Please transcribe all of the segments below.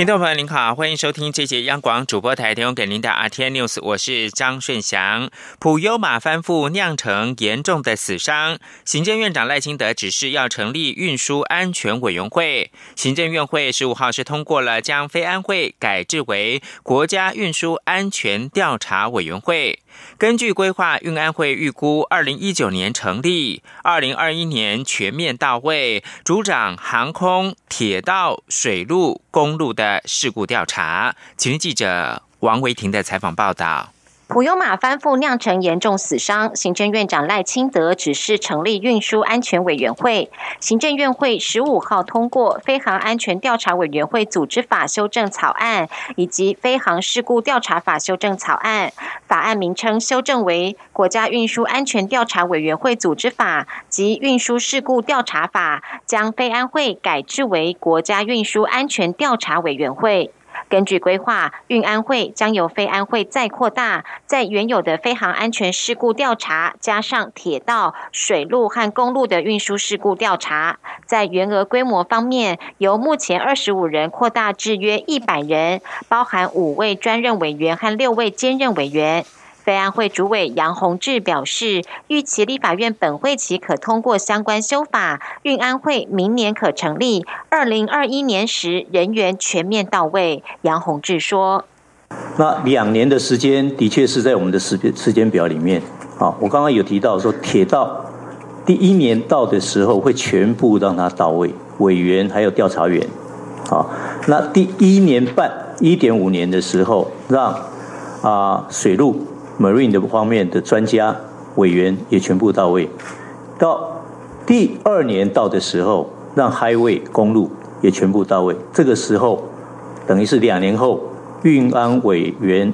听众朋友您好，欢迎收听这节央广主播台提供给您的 RT News，我是张顺祥。普优马翻覆酿成严重的死伤，行政院长赖清德指示要成立运输安全委员会。行政院会十五号是通过了将非安会改制为国家运输安全调查委员会。根据规划，运安会预估二零一九年成立，二零二一年全面到位，主掌航空、铁道、水路、公路的事故调查。请听记者王维婷的采访报道。普悠马翻覆酿成严重死伤，行政院长赖清德指示成立运输安全委员会。行政院会十五号通过《飞航安全调查委员会组织法》修正草案以及《飞航事故调查法》修正草案，法案名称修正为《国家运输安全调查委员会组织法》及《运输事故调查法》，将飞安会改制为国家运输安全调查委员会。根据规划，运安会将由飞安会再扩大，在原有的飞航安全事故调查，加上铁道、水路和公路的运输事故调查，在员额规模方面，由目前二十五人扩大至约一百人，包含五位专任委员和六位兼任委员。非安会主委杨宏志表示，预期立法院本会期可通过相关修法，运安会明年可成立，二零二一年时人员全面到位。杨宏志说：“那两年的时间的确是在我们的时时间表里面。啊，我刚刚有提到说，铁道第一年到的时候会全部让它到位，委员还有调查员。啊，那第一年半一点五年的时候，让啊水路。” Marine 的方面的专家委员也全部到位，到第二年到的时候，让 Highway 公路也全部到位。这个时候，等于是两年后，运安委员、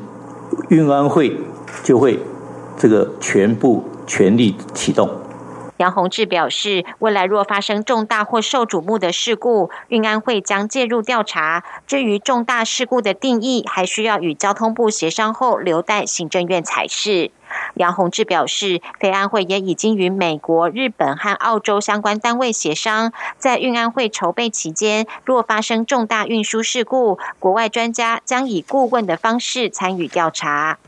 运安会就会这个全部全力启动。杨宏志表示，未来若发生重大或受瞩目的事故，运安会将介入调查。至于重大事故的定义，还需要与交通部协商后，留待行政院裁示。杨宏志表示，飞安会也已经与美国、日本和澳洲相关单位协商，在运安会筹备期间，若发生重大运输事故，国外专家将以顾问的方式参与调查。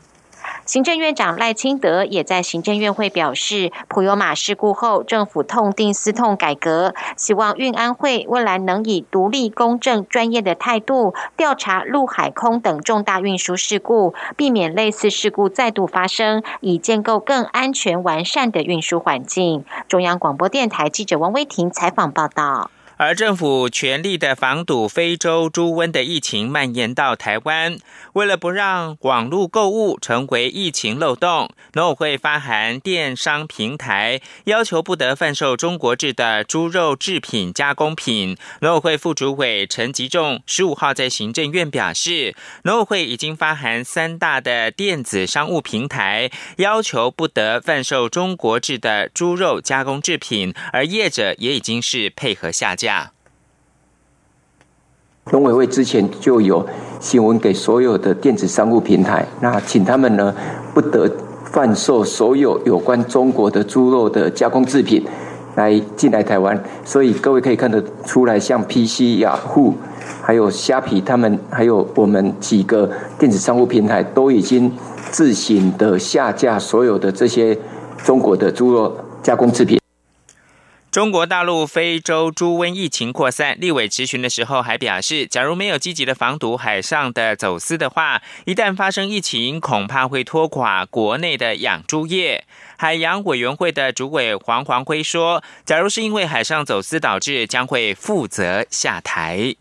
行政院长赖清德也在行政院会表示，普悠马事故后，政府痛定思痛改革，希望运安会未来能以独立、公正、专业的态度调查陆海空等重大运输事故，避免类似事故再度发生，以建构更安全完善的运输环境。中央广播电台记者王威婷采访报道。而政府全力的防堵非洲猪瘟的疫情蔓延到台湾，为了不让网络购物成为疫情漏洞，农委会发函电商平台，要求不得贩售中国制的猪肉制品加工品。农委会副主委陈吉仲十五号在行政院表示，农委会已经发函三大的电子商务平台，要求不得贩售中国制的猪肉加工制品，而业者也已经是配合下架。农委会之前就有新闻给所有的电子商务平台，那请他们呢不得贩售所有有关中国的猪肉的加工制品来进来台湾。所以各位可以看得出来，像 PC、雅虎、还有虾皮，他们还有我们几个电子商务平台都已经自行的下架所有的这些中国的猪肉加工制品。中国大陆非洲猪瘟疫情扩散，立委质询的时候还表示，假如没有积极的防堵海上的走私的话，一旦发生疫情，恐怕会拖垮国内的养猪业。海洋委员会的主委黄黄辉说，假如是因为海上走私导致，将会负责下台。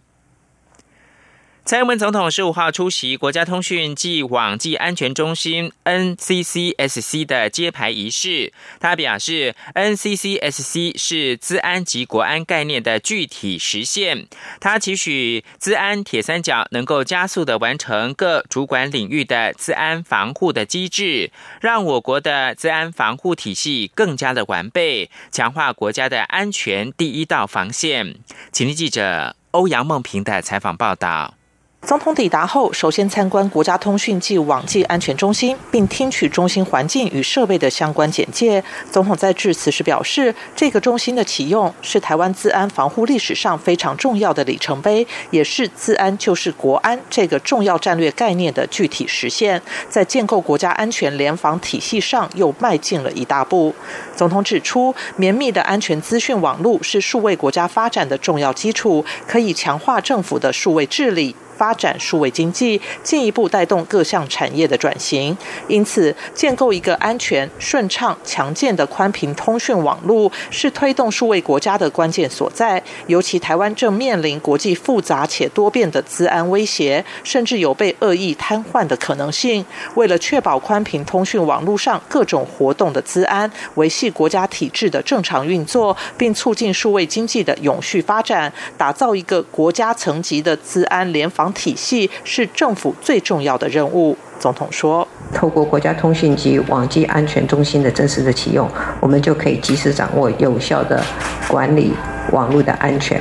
蔡英文总统十五号出席国家通讯暨网际安全中心 NCCSC 的揭牌仪式，他表示，NCCSC 是资安及国安概念的具体实现。他期许资安铁三角能够加速的完成各主管领域的资安防护的机制，让我国的资安防护体系更加的完备，强化国家的安全第一道防线。请听记者欧阳梦平的采访报道。总统抵达后，首先参观国家通讯暨网际安全中心，并听取中心环境与设备的相关简介。总统在致辞时表示，这个中心的启用是台湾治安防护历史上非常重要的里程碑，也是“治安就是国安”这个重要战略概念的具体实现，在建构国家安全联防体系上又迈进了一大步。总统指出，绵密的安全资讯网络是数位国家发展的重要基础，可以强化政府的数位治理。发展数位经济，进一步带动各项产业的转型。因此，建构一个安全、顺畅、强健的宽频通讯网络，是推动数位国家的关键所在。尤其台湾正面临国际复杂且多变的资安威胁，甚至有被恶意瘫痪的可能性。为了确保宽频通讯网络上各种活动的资安，维系国家体制的正常运作，并促进数位经济的永续发展，打造一个国家层级的资安联防。体系是政府最重要的任务。总统说：“透过国家通讯及网际安全中心的正式的启用，我们就可以及时掌握、有效的管理网络的安全。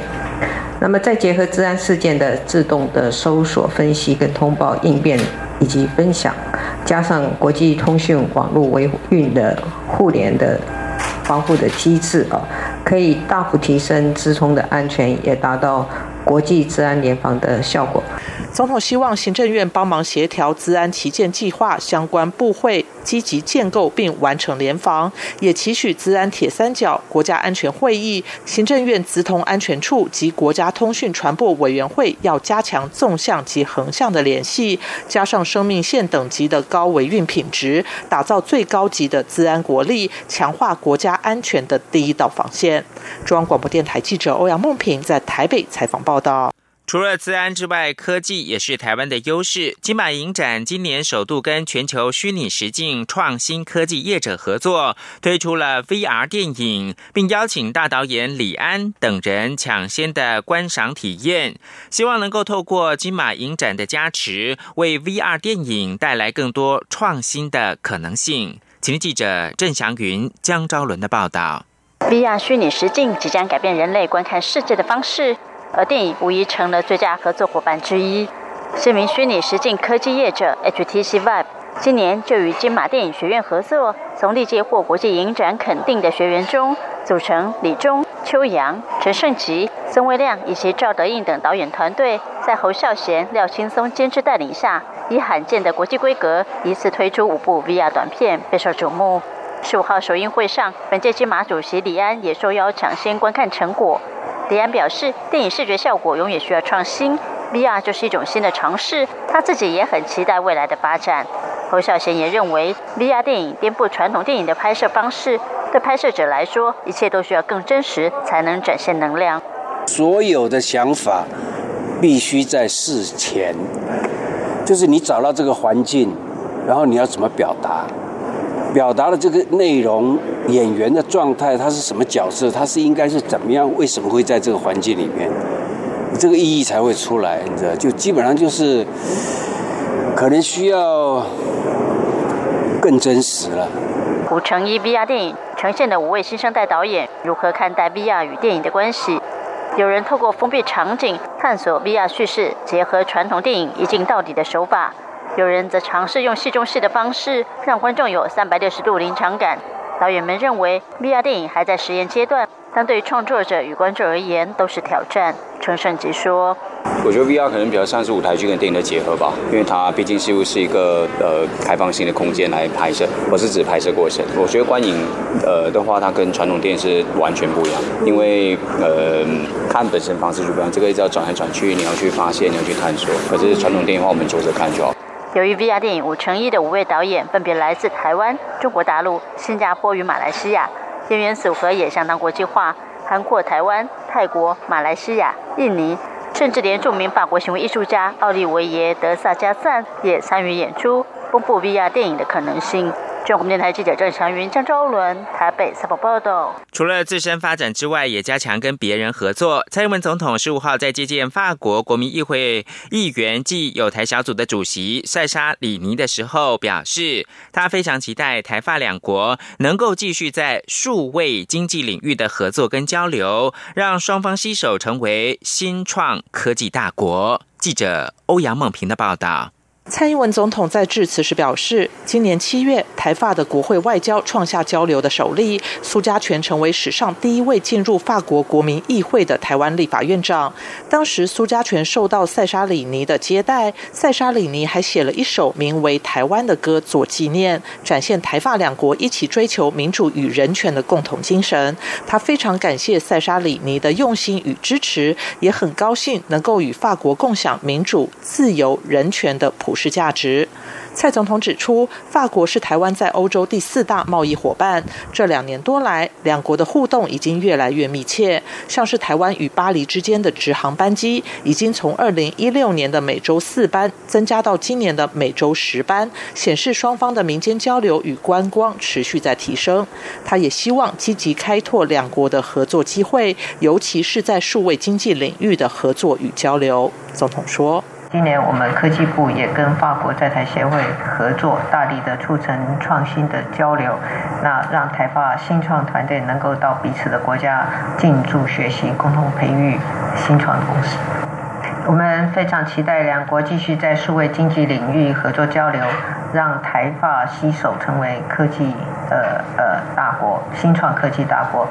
那么，再结合治安事件的自动的搜索、分析跟通报、应变以及分享，加上国际通讯网络维运的互联的防护的机制啊，可以大幅提升资通的安全，也达到。”国际治安联防的效果。总统希望行政院帮忙协调治安旗舰计划相关部会，积极建构并完成联防，也期许治安铁三角、国家安全会议、行政院资通安全处及国家通讯传播委员会要加强纵向及横向的联系，加上生命线等级的高维运品质，打造最高级的治安国力，强化国家安全的第一道防线。中央广播电台记者欧阳梦平在台北采访报。报道。除了资安之外，科技也是台湾的优势。金马影展今年首度跟全球虚拟实境创新科技业者合作，推出了 VR 电影，并邀请大导演李安等人抢先的观赏体验，希望能够透过金马影展的加持，为 VR 电影带来更多创新的可能性。请听记者郑祥云、江昭伦的报道。VR 虚拟实境即将改变人类观看世界的方式。而电影无疑成了最佳合作伙伴之一。知名虚拟实境科技业者 HTC Vive 今年就与金马电影学院合作，从历届获国际影展肯定的学员中，组成李钟、邱阳、陈胜吉、孙威亮以及赵德胤等导演团队，在侯孝贤、廖青松监制带领下，以罕见的国际规格，一次推出五部 VR 短片，备受瞩目。十五号首映会上，本届金马主席李安也受邀抢先观看成果。李安表示，电影视觉效果永远需要创新，VR 就是一种新的尝试。他自己也很期待未来的发展。侯孝贤也认为，VR 电影颠覆传统电影的拍摄方式，对拍摄者来说，一切都需要更真实，才能展现能量。所有的想法必须在事前，就是你找到这个环境，然后你要怎么表达。表达了这个内容，演员的状态，他是什么角色，他是应该是怎么样，为什么会在这个环境里面，这个意义才会出来，你知道？就基本上就是，可能需要更真实了。古城一 VR 电影呈现的五位新生代导演如何看待 VR 与电影的关系？有人透过封闭场景探索 VR 叙事，结合传统电影一镜到底的手法。有人则尝试用戏中戏的方式，让观众有三百六十度临场感。导演们认为，VR 电影还在实验阶段，但对创作者与观众而言都是挑战。陈胜吉说：“我觉得 VR 可能比较像是舞台剧跟电影的结合吧，因为它毕竟是是一个呃开放性的空间来拍摄，不是指拍摄过程。我觉得观影呃的话，它跟传统电影是完全不一样，因为呃看本身方式就不一样，这个要转来转去，你要去发现，你要去探索。可是传统电影的话，我们坐着看就好。”由于 VR 电影五乘一的五位导演分别来自台湾、中国大陆、新加坡与马来西亚，演员组合也相当国际化，涵括台湾、泰国、马来西亚、印尼，甚至连著名法国行为艺术家奥利维耶·德萨加赞也参与演出，公布 VR 电影的可能性。中国电台记者郑祥云、张昭伦台北采访报道。除了自身发展之外，也加强跟别人合作。蔡英文总统十五号在接见法国国民议会议员暨友台小组的主席塞沙里尼的时候，表示他非常期待台法两国能够继续在数位经济领域的合作跟交流，让双方携手成为新创科技大国。记者欧阳梦平的报道。蔡英文总统在致辞时表示，今年七月，台法的国会外交创下交流的首例，苏家全成为史上第一位进入法国国民议会的台湾立法院长。当时，苏家全受到塞沙里尼的接待，塞沙里尼还写了一首名为《台湾》的歌做纪念，展现台法两国一起追求民主与人权的共同精神。他非常感谢塞沙里尼的用心与支持，也很高兴能够与法国共享民主、自由、人权的普。是价值。蔡总统指出，法国是台湾在欧洲第四大贸易伙伴。这两年多来，两国的互动已经越来越密切。像是台湾与巴黎之间的直航班机，已经从二零一六年的每周四班增加到今年的每周十班，显示双方的民间交流与观光持续在提升。他也希望积极开拓两国的合作机会，尤其是在数位经济领域的合作与交流。总统说。今年我们科技部也跟法国在台协会合作，大力的促成创新的交流，那让台发新创团队能够到彼此的国家进驻学习，共同培育新创公司。我们非常期待两国继续在数位经济领域合作交流，让台法携手成为科技呃呃大国，新创科技大国。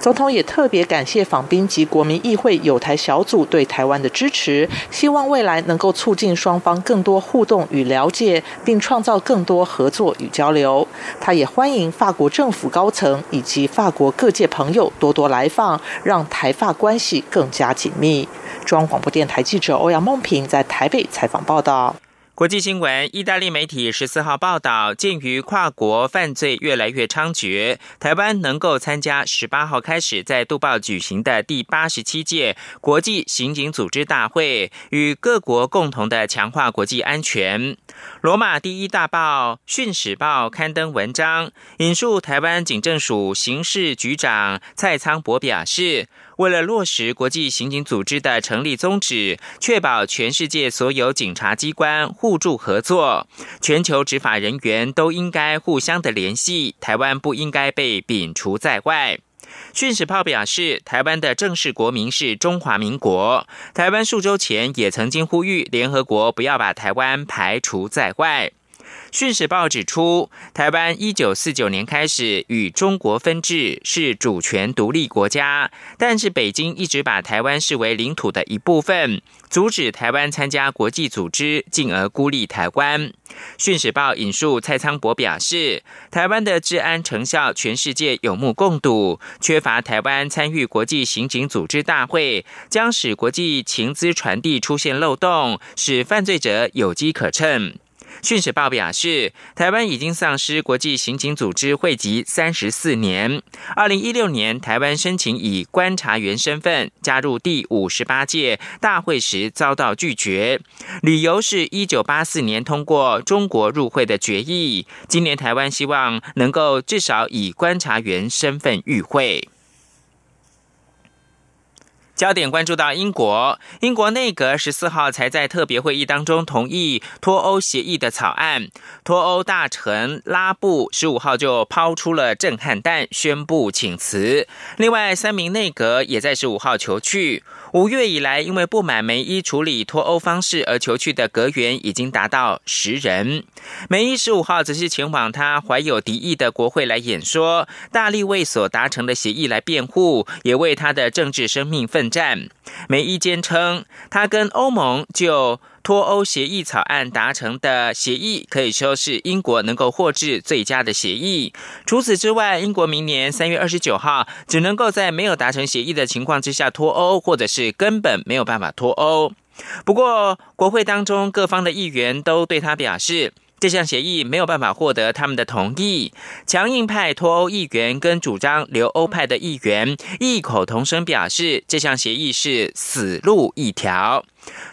总统也特别感谢访宾及国民议会友台小组对台湾的支持，希望未来能够促进双方更多互动与了解，并创造更多合作与交流。他也欢迎法国政府高层以及法国各界朋友多多来访，让台法关系更加紧密。中央广播电台记者欧阳梦平在台北采访报道。国际新闻：意大利媒体十四号报道，鉴于跨国犯罪越来越猖獗，台湾能够参加十八号开始在杜报举行的第八十七届国际刑警组织大会，与各国共同的强化国际安全。罗马第一大报《讯史报》刊登文章，引述台湾警政署刑事局长蔡仓博表示。为了落实国际刑警组织的成立宗旨，确保全世界所有警察机关互助合作，全球执法人员都应该互相的联系，台湾不应该被摒除在外。讯使炮表示，台湾的正式国名是中华民国。台湾数周前也曾经呼吁联合国不要把台湾排除在外。《讯时报》指出，台湾一九四九年开始与中国分治，是主权独立国家，但是北京一直把台湾视为领土的一部分，阻止台湾参加国际组织，进而孤立台湾。《讯时报》引述蔡昌博表示，台湾的治安成效，全世界有目共睹，缺乏台湾参与国际刑警组织大会，将使国际情资传递出现漏洞，使犯罪者有机可乘。讯使报表示，台湾已经丧失国际刑警组织会籍三十四年。二零一六年，台湾申请以观察员身份加入第五十八届大会时遭到拒绝，理由是一九八四年通过中国入会的决议。今年台湾希望能够至少以观察员身份与会。焦点关注到英国，英国内阁十四号才在特别会议当中同意脱欧协议的草案。脱欧大臣拉布十五号就抛出了震撼弹，宣布请辞。另外三名内阁也在十五号求去。五月以来，因为不满梅伊处理脱欧方式而求去的阁员已经达到十人。梅伊十五号则是前往他怀有敌意的国会来演说，大力为所达成的协议来辩护，也为他的政治生命奋。战，梅伊坚称，他跟欧盟就脱欧协议草案达成的协议，可以说是英国能够获致最佳的协议。除此之外，英国明年三月二十九号只能够在没有达成协议的情况之下脱欧，或者是根本没有办法脱欧。不过，国会当中各方的议员都对他表示。这项协议没有办法获得他们的同意。强硬派脱欧议员跟主张留欧派的议员异口同声表示，这项协议是死路一条。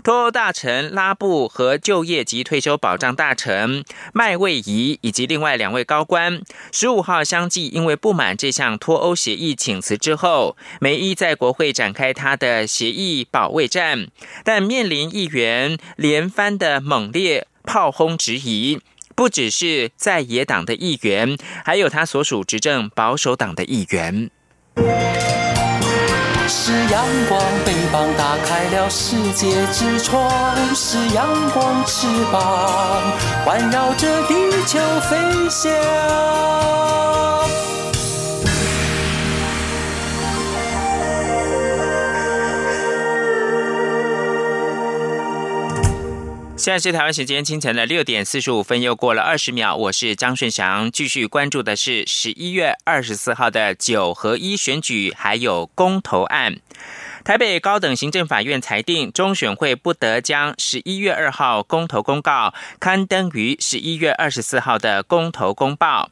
脱欧大臣拉布和就业及退休保障大臣麦卫仪以及另外两位高官，十五号相继因为不满这项脱欧协议请辞之后，梅伊在国会展开他的协议保卫战，但面临议员连番的猛烈炮轰质疑，不只是在野党的议员，还有他所属执政保守党的议员。是阳光，翅膀打开了世界之窗；是阳光，翅膀环绕着地球飞翔。现在是台湾时间清晨的六点四十五分，又过了二十秒。我是张顺祥，继续关注的是十一月二十四号的九合一选举，还有公投案。台北高等行政法院裁定，中选会不得将十一月二号公投公告刊登于十一月二十四号的公投公报。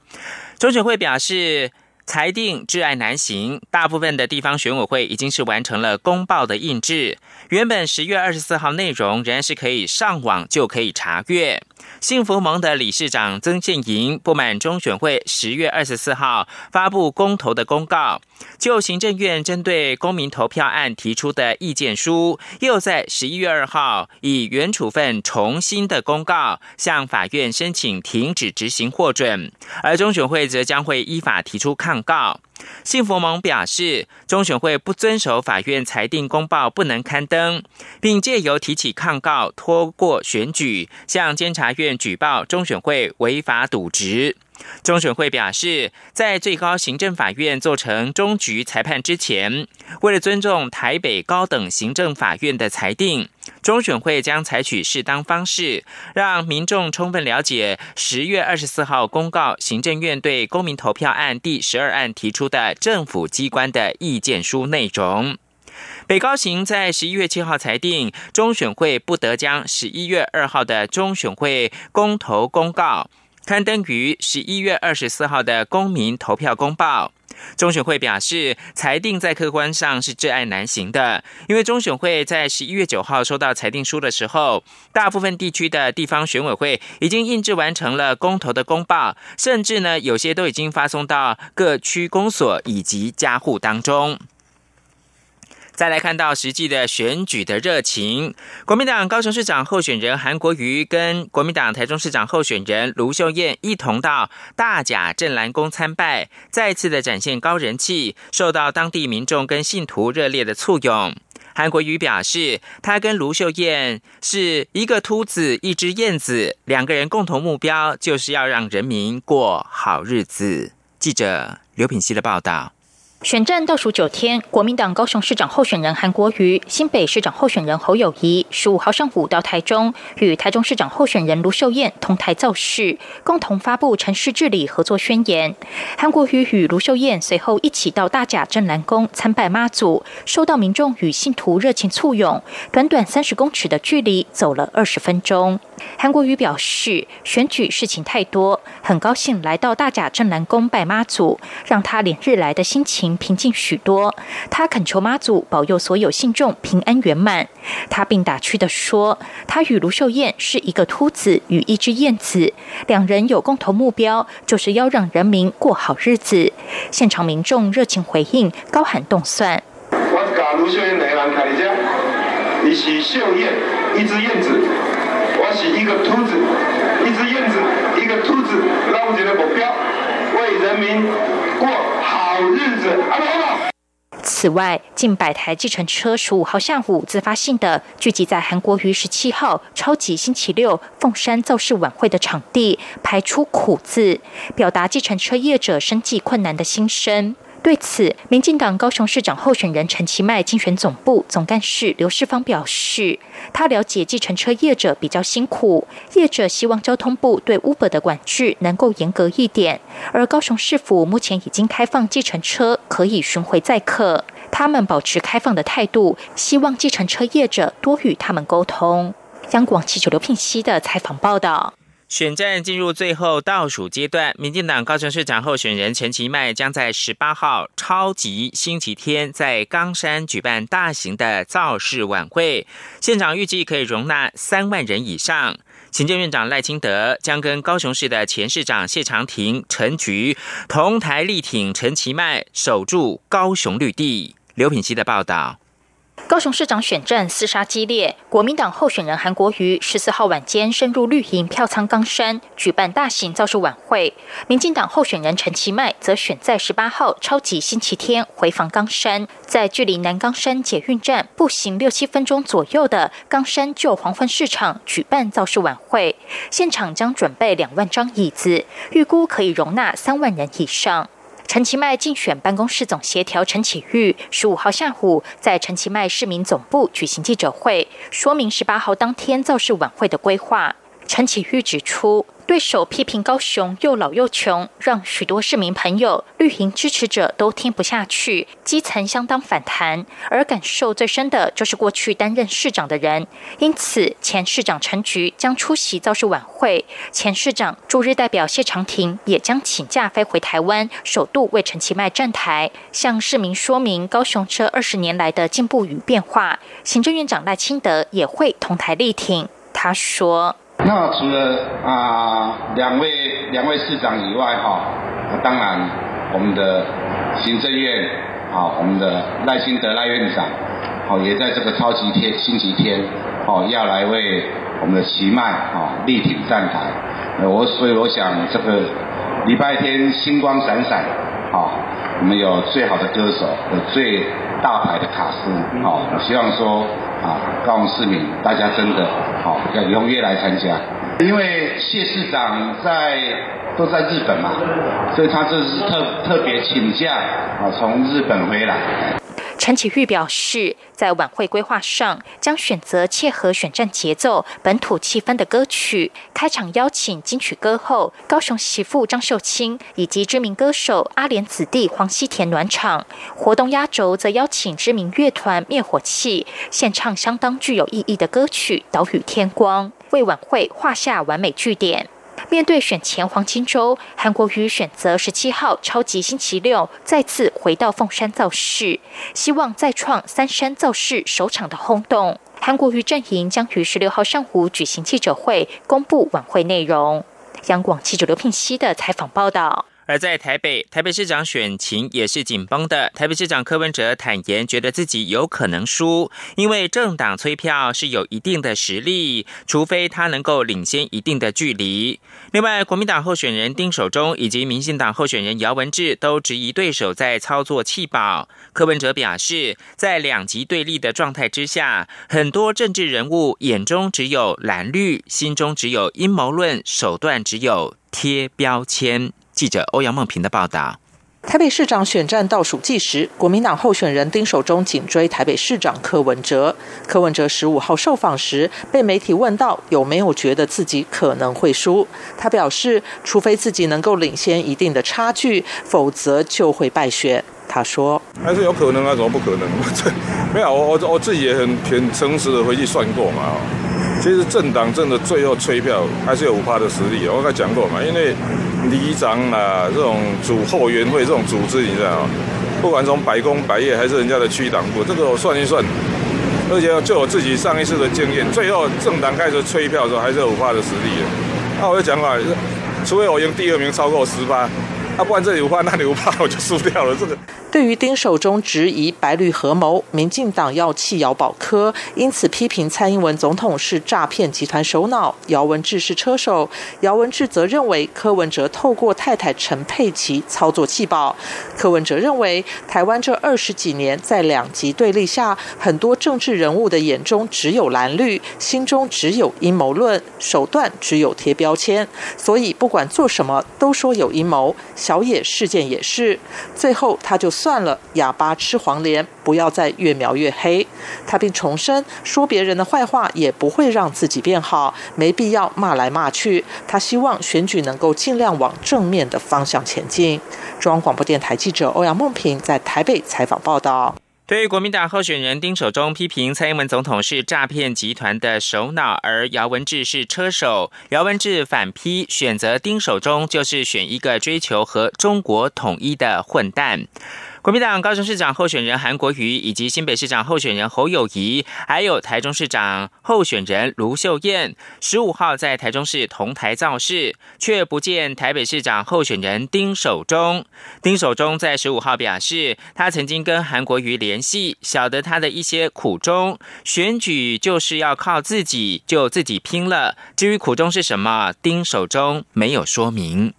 中选会表示。裁定挚爱难行，大部分的地方选委会已经是完成了公报的印制，原本十月二十四号内容仍然是可以上网就可以查阅。幸福盟的理事长曾建营不满中选会十月二十四号发布公投的公告，就行政院针对公民投票案提出的意见书，又在十一月二号以原处分重新的公告向法院申请停止执行获准，而中选会则将会依法提出抗告。幸福盟表示，中选会不遵守法院裁定公报不能刊登，并借由提起抗告拖过选举，向监察法院举报中选会违法渎职。中选会表示，在最高行政法院做成终局裁判之前，为了尊重台北高等行政法院的裁定，中选会将采取适当方式，让民众充分了解十月二十四号公告行政院对公民投票案第十二案提出的政府机关的意见书内容。北高行在十一月七号裁定，中选会不得将十一月二号的中选会公投公告。刊登于十一月二十四号的公民投票公报，中选会表示，裁定在客观上是至爱难行的，因为中选会在十一月九号收到裁定书的时候，大部分地区的地方选委会已经印制完成了公投的公报，甚至呢，有些都已经发送到各区公所以及家户当中。再来看到实际的选举的热情，国民党高雄市长候选人韩国瑜跟国民党台中市长候选人卢秀燕一同到大甲镇澜宫参拜，再次的展现高人气，受到当地民众跟信徒热烈的簇拥。韩国瑜表示，他跟卢秀燕是一个秃子一只燕子，两个人共同目标就是要让人民过好日子。记者刘品熙的报道。选战倒数九天，国民党高雄市长候选人韩国瑜、新北市长候选人侯友谊十五号上午到台中，与台中市长候选人卢秀燕同台造势，共同发布城市治理合作宣言。韩国瑜与卢秀燕随后一起到大甲镇南宫参拜妈祖，受到民众与信徒热情簇拥，短短三十公尺的距离走了二十分钟。韩国瑜表示，选举事情太多，很高兴来到大甲镇南宫拜妈祖，让他连日来的心情平静许多。他恳求妈祖保佑所有信众平安圆满。他并打趣的说，他与卢秀燕是一个秃子与一只燕子，两人有共同目标，就是要让人民过好日子。现场民众热情回应，高喊动算。我甲卢秀燕两个人开的伊是秀燕，一只燕子。我是一个秃子，一只燕子，一个秃子，捞起的目标，为人民过此外，近百台计程车十五号下午自发性的聚集在韩国于十七号超级星期六凤山造势晚会的场地，排出苦字，表达计程车业者生计困难的心声。对此，民进党高雄市长候选人陈其迈竞选总部总干事刘世芳表示，他了解计程车业者比较辛苦，业者希望交通部对 Uber 的管制能够严格一点。而高雄市府目前已经开放计程车可以巡回载客，他们保持开放的态度，希望计程车业者多与他们沟通。央广记者刘聘熙的采访报道。选战进入最后倒数阶段，民进党高雄市长候选人陈其迈将在十八号超级星期天在冈山举办大型的造势晚会，现场预计可以容纳三万人以上。行政院长赖清德将跟高雄市的前市长谢长廷、陈菊同台力挺陈其迈，守住高雄绿地。刘品熙的报道。高雄市长选战厮杀激烈，国民党候选人韩国瑜十四号晚间深入绿营票仓冈山举办大型造势晚会，民进党候选人陈其迈则选在十八号超级星期天回访冈山，在距离南冈山捷运站步行六七分钟左右的冈山旧黄昏市场举办造势晚会，现场将准备两万张椅子，预估可以容纳三万人以上。陈其迈竞选办公室总协调陈启玉十五号下午在陈其迈市民总部举行记者会，说明十八号当天造势晚会的规划。陈启玉指出。对手批评高雄又老又穷，让许多市民朋友、绿营支持者都听不下去，基层相当反弹。而感受最深的就是过去担任市长的人，因此前市长陈菊将出席造势晚会，前市长驻日代表谢长廷也将请假飞回台湾，首度为陈其迈站台，向市民说明高雄这二十年来的进步与变化。行政院长赖清德也会同台力挺，他说。那除了啊两位两位市长以外哈，当然我们的行政院啊，我们的赖清德赖院长，好也在这个超级天星期天，好要来为我们的奇迈啊力挺站台。我所以我想这个礼拜天星光闪闪，好我们有最好的歌手，有最大牌的卡司，好我希望说。啊，高雄市民，大家真的好要踊跃来参加，因为谢市长在都在日本嘛，所以他这是特特别请假啊，从日本回来。陈启玉表示，在晚会规划上，将选择切合选战节奏、本土气氛的歌曲。开场邀请金曲歌后高雄媳妇张秀清以及知名歌手阿莲子弟黄西田暖场。活动压轴则邀请知名乐团灭火器，献唱相当具有意义的歌曲《岛屿天光》，为晚会画下完美句点。面对选前黄金周，韩国瑜选择十七号超级星期六再次回到凤山造势，希望再创三山造势首场的轰动。韩国瑜阵营将于十六号上午举行记者会，公布晚会内容。央广记者刘聘熙的采访报道。而在台北，台北市长选情也是紧绷的。台北市长柯文哲坦言，觉得自己有可能输，因为政党催票是有一定的实力，除非他能够领先一定的距离。另外，国民党候选人丁守中以及民进党候选人姚文智都质疑对手在操作弃保。柯文哲表示，在两极对立的状态之下，很多政治人物眼中只有蓝绿，心中只有阴谋论，手段只有贴标签。记者欧阳梦平的报道：台北市长选战倒数计时，国民党候选人丁守中紧追台北市长柯文哲。柯文哲十五号受访时，被媒体问到有没有觉得自己可能会输，他表示，除非自己能够领先一定的差距，否则就会败选。他说：“还是有可能啊，怎么不可能？没有，我我我自己也很很诚实的回去算过嘛。”其实政党真的最后催票还是有五趴的实力，我刚才讲过嘛，因为里长啊这种主后援会这种组织，你知道？不管从百工百业还是人家的区党部，这个我算一算，而且就我自己上一次的经验，最后政党开始催票的时候还是有五趴的实力。那我就讲嘛，除非我赢第二名超过十趴，啊，不然这里五趴那里五趴 我就输掉了，这个。对于丁守中质疑白绿合谋，民进党要弃姚宝科，因此批评蔡英文总统是诈骗集团首脑，姚文智是车手。姚文智则认为柯文哲透过太太陈佩琪操作弃保。柯文哲认为，台湾这二十几年在两极对立下，很多政治人物的眼中只有蓝绿，心中只有阴谋论，手段只有贴标签，所以不管做什么都说有阴谋。小野事件也是，最后他就。算了，哑巴吃黄连，不要再越描越黑。他并重申，说别人的坏话也不会让自己变好，没必要骂来骂去。他希望选举能够尽量往正面的方向前进。中央广播电台记者欧阳梦平在台北采访报道。对于国民党候选人丁守中批评蔡英文总统是诈骗集团的首脑，而姚文智是车手，姚文智反批选择丁守中就是选一个追求和中国统一的混蛋。国民党高雄市长候选人韩国瑜，以及新北市长候选人侯友谊，还有台中市长候选人卢秀燕，十五号在台中市同台造势，却不见台北市长候选人丁守中。丁守中在十五号表示，他曾经跟韩国瑜联系，晓得他的一些苦衷，选举就是要靠自己，就自己拼了。至于苦衷是什么，丁守中没有说明。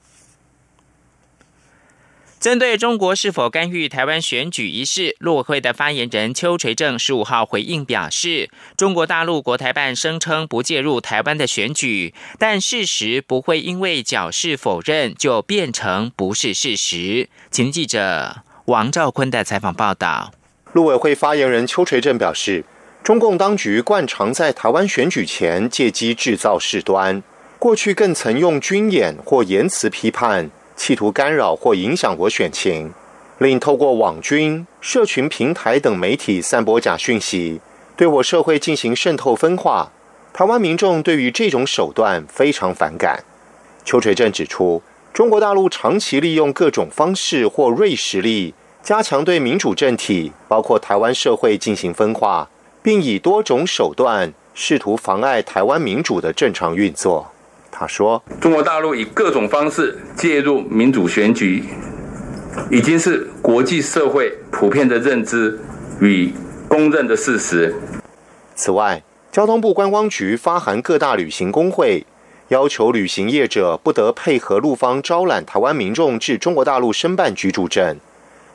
针对中国是否干预台湾选举一事，陆委会的发言人邱垂正十五号回应表示，中国大陆国台办声称不介入台湾的选举，但事实不会因为矫饰否认就变成不是事实。请记者王兆坤的采访报道。陆委会发言人邱垂正表示，中共当局惯常在台湾选举前借机制造事端，过去更曾用军演或言辞批判。企图干扰或影响我选情，另透过网军、社群平台等媒体散播假讯息，对我社会进行渗透分化。台湾民众对于这种手段非常反感。邱垂正指出，中国大陆长期利用各种方式或锐实力，加强对民主政体，包括台湾社会进行分化，并以多种手段试图妨碍台湾民主的正常运作。他说：“中国大陆以各种方式介入民主选举，已经是国际社会普遍的认知与公认的事实。”此外，交通部观光局发函各大旅行工会，要求旅行业者不得配合陆方招揽台湾民众至中国大陆申办居住证。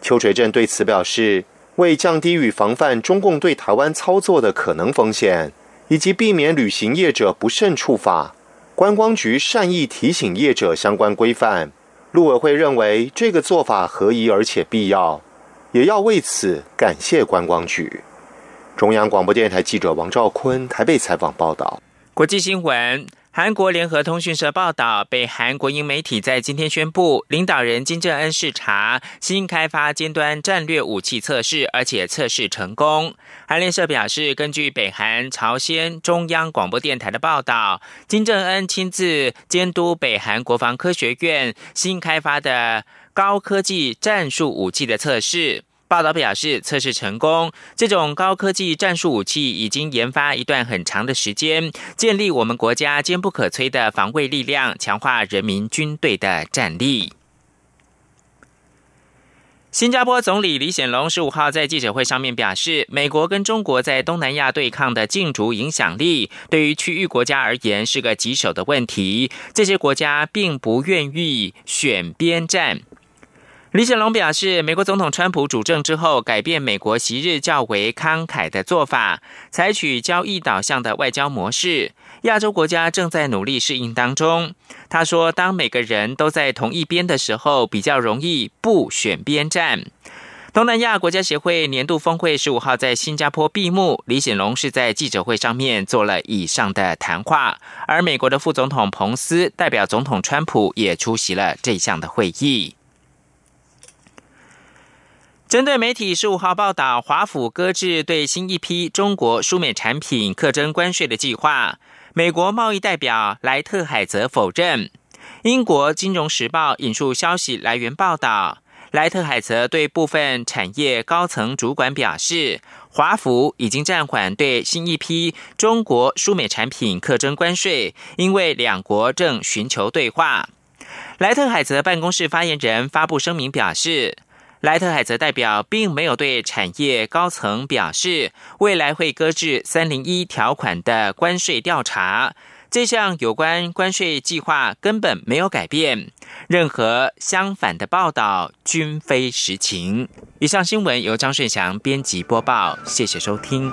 邱垂正对此表示，为降低与防范中共对台湾操作的可能风险，以及避免旅行业者不慎触法。观光局善意提醒业者相关规范，陆委会认为这个做法合宜而且必要，也要为此感谢观光局。中央广播电台记者王兆坤台北采访报道。国际新闻。韩国联合通讯社报道，北韩国营媒体在今天宣布，领导人金正恩视察新开发尖端战略武器测试，而且测试成功。韩联社表示，根据北韩朝鲜中央广播电台的报道，金正恩亲自监督北韩国防科学院新开发的高科技战术武器的测试。报道表示，测试成功。这种高科技战术武器已经研发一段很长的时间，建立我们国家坚不可摧的防卫力量，强化人民军队的战力。新加坡总理李显龙十五号在记者会上面表示，美国跟中国在东南亚对抗的竞逐影响力，对于区域国家而言是个棘手的问题。这些国家并不愿意选边站。李显龙表示，美国总统川普主政之后，改变美国昔日较为慷慨的做法，采取交易导向的外交模式。亚洲国家正在努力适应当中。他说，当每个人都在同一边的时候，比较容易不选边站。东南亚国家协会年度峰会十五号在新加坡闭幕，李显龙是在记者会上面做了以上的谈话，而美国的副总统彭斯代表总统川普也出席了这项的会议。针对媒体十五号报道，华府搁置对新一批中国输美产品课征关税的计划，美国贸易代表莱特海泽否认。英国金融时报引述消息来源报道，莱特海泽对部分产业高层主管表示，华府已经暂缓对新一批中国输美产品课征关税，因为两国正寻求对话。莱特海泽办公室发言人发布声明表示。莱特海泽代表并没有对产业高层表示未来会搁置三零一条款的关税调查，这项有关关税计划根本没有改变，任何相反的报道均非实情。以上新闻由张顺祥编辑播报，谢谢收听。